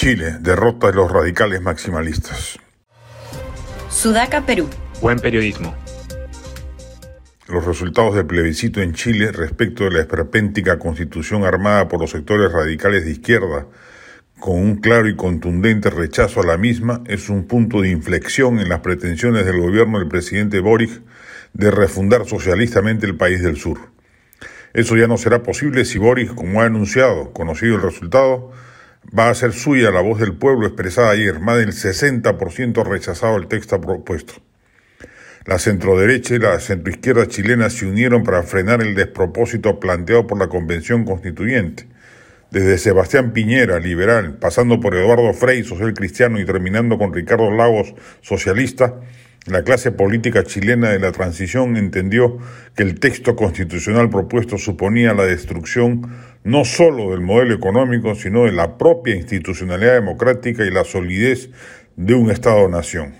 Chile derrota a los radicales maximalistas. Sudaca, Perú. Buen periodismo. Los resultados del plebiscito en Chile respecto de la esperpéntica constitución armada por los sectores radicales de izquierda, con un claro y contundente rechazo a la misma, es un punto de inflexión en las pretensiones del gobierno del presidente Boric de refundar socialistamente el país del sur. Eso ya no será posible si Boric, como ha anunciado, conocido el resultado, va a ser suya la voz del pueblo expresada ayer, más del 60% rechazado el texto propuesto. La centroderecha y la centroizquierda chilena se unieron para frenar el despropósito planteado por la Convención Constituyente. Desde Sebastián Piñera, liberal, pasando por Eduardo Frei, social cristiano, y terminando con Ricardo Lagos, socialista, la clase política chilena de la transición entendió que el texto constitucional propuesto suponía la destrucción no sólo del modelo económico, sino de la propia institucionalidad democrática y la solidez de un Estado-nación.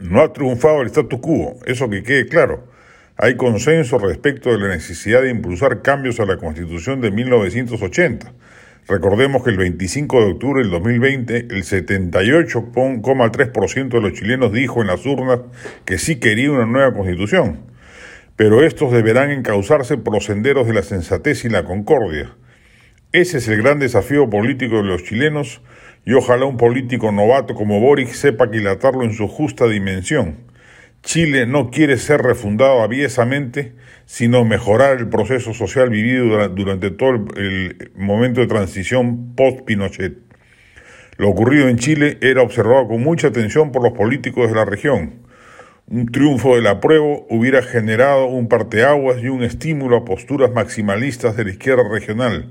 No ha triunfado el statu quo, eso que quede claro. Hay consenso respecto de la necesidad de impulsar cambios a la Constitución de 1980 Recordemos que el 25 de octubre del 2020 el 78,3% de los chilenos dijo en las urnas que sí quería una nueva constitución, pero estos deberán encauzarse por los senderos de la sensatez y la concordia. Ese es el gran desafío político de los chilenos y ojalá un político novato como Boric sepa aquilatarlo en su justa dimensión. Chile no quiere ser refundado aviesamente, sino mejorar el proceso social vivido durante todo el momento de transición post-Pinochet. Lo ocurrido en Chile era observado con mucha atención por los políticos de la región. Un triunfo del apruebo hubiera generado un parteaguas y un estímulo a posturas maximalistas de la izquierda regional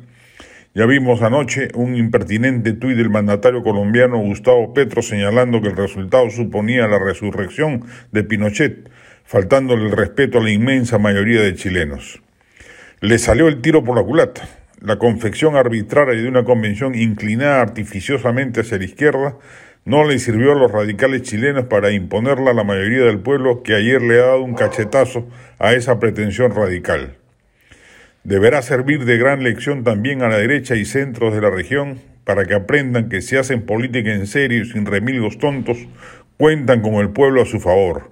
ya vimos anoche un impertinente tuit del mandatario colombiano Gustavo Petro señalando que el resultado suponía la resurrección de Pinochet, faltándole el respeto a la inmensa mayoría de chilenos. Le salió el tiro por la culata. La confección arbitraria de una convención inclinada artificiosamente hacia la izquierda no le sirvió a los radicales chilenos para imponerla a la mayoría del pueblo que ayer le ha dado un cachetazo a esa pretensión radical deberá servir de gran lección también a la derecha y centros de la región para que aprendan que si hacen política en serio y sin remilgos tontos, cuentan con el pueblo a su favor.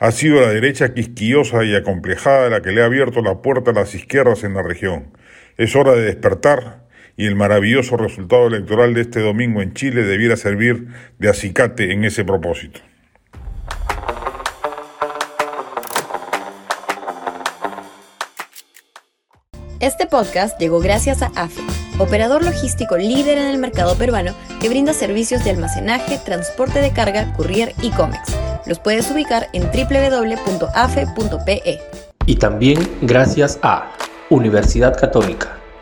Ha sido la derecha quisquillosa y acomplejada la que le ha abierto la puerta a las izquierdas en la región. Es hora de despertar y el maravilloso resultado electoral de este domingo en Chile debiera servir de acicate en ese propósito. Este podcast llegó gracias a AFE, operador logístico líder en el mercado peruano que brinda servicios de almacenaje, transporte de carga, courier y cómics. Los puedes ubicar en www.afe.pe. Y también gracias a Universidad Católica,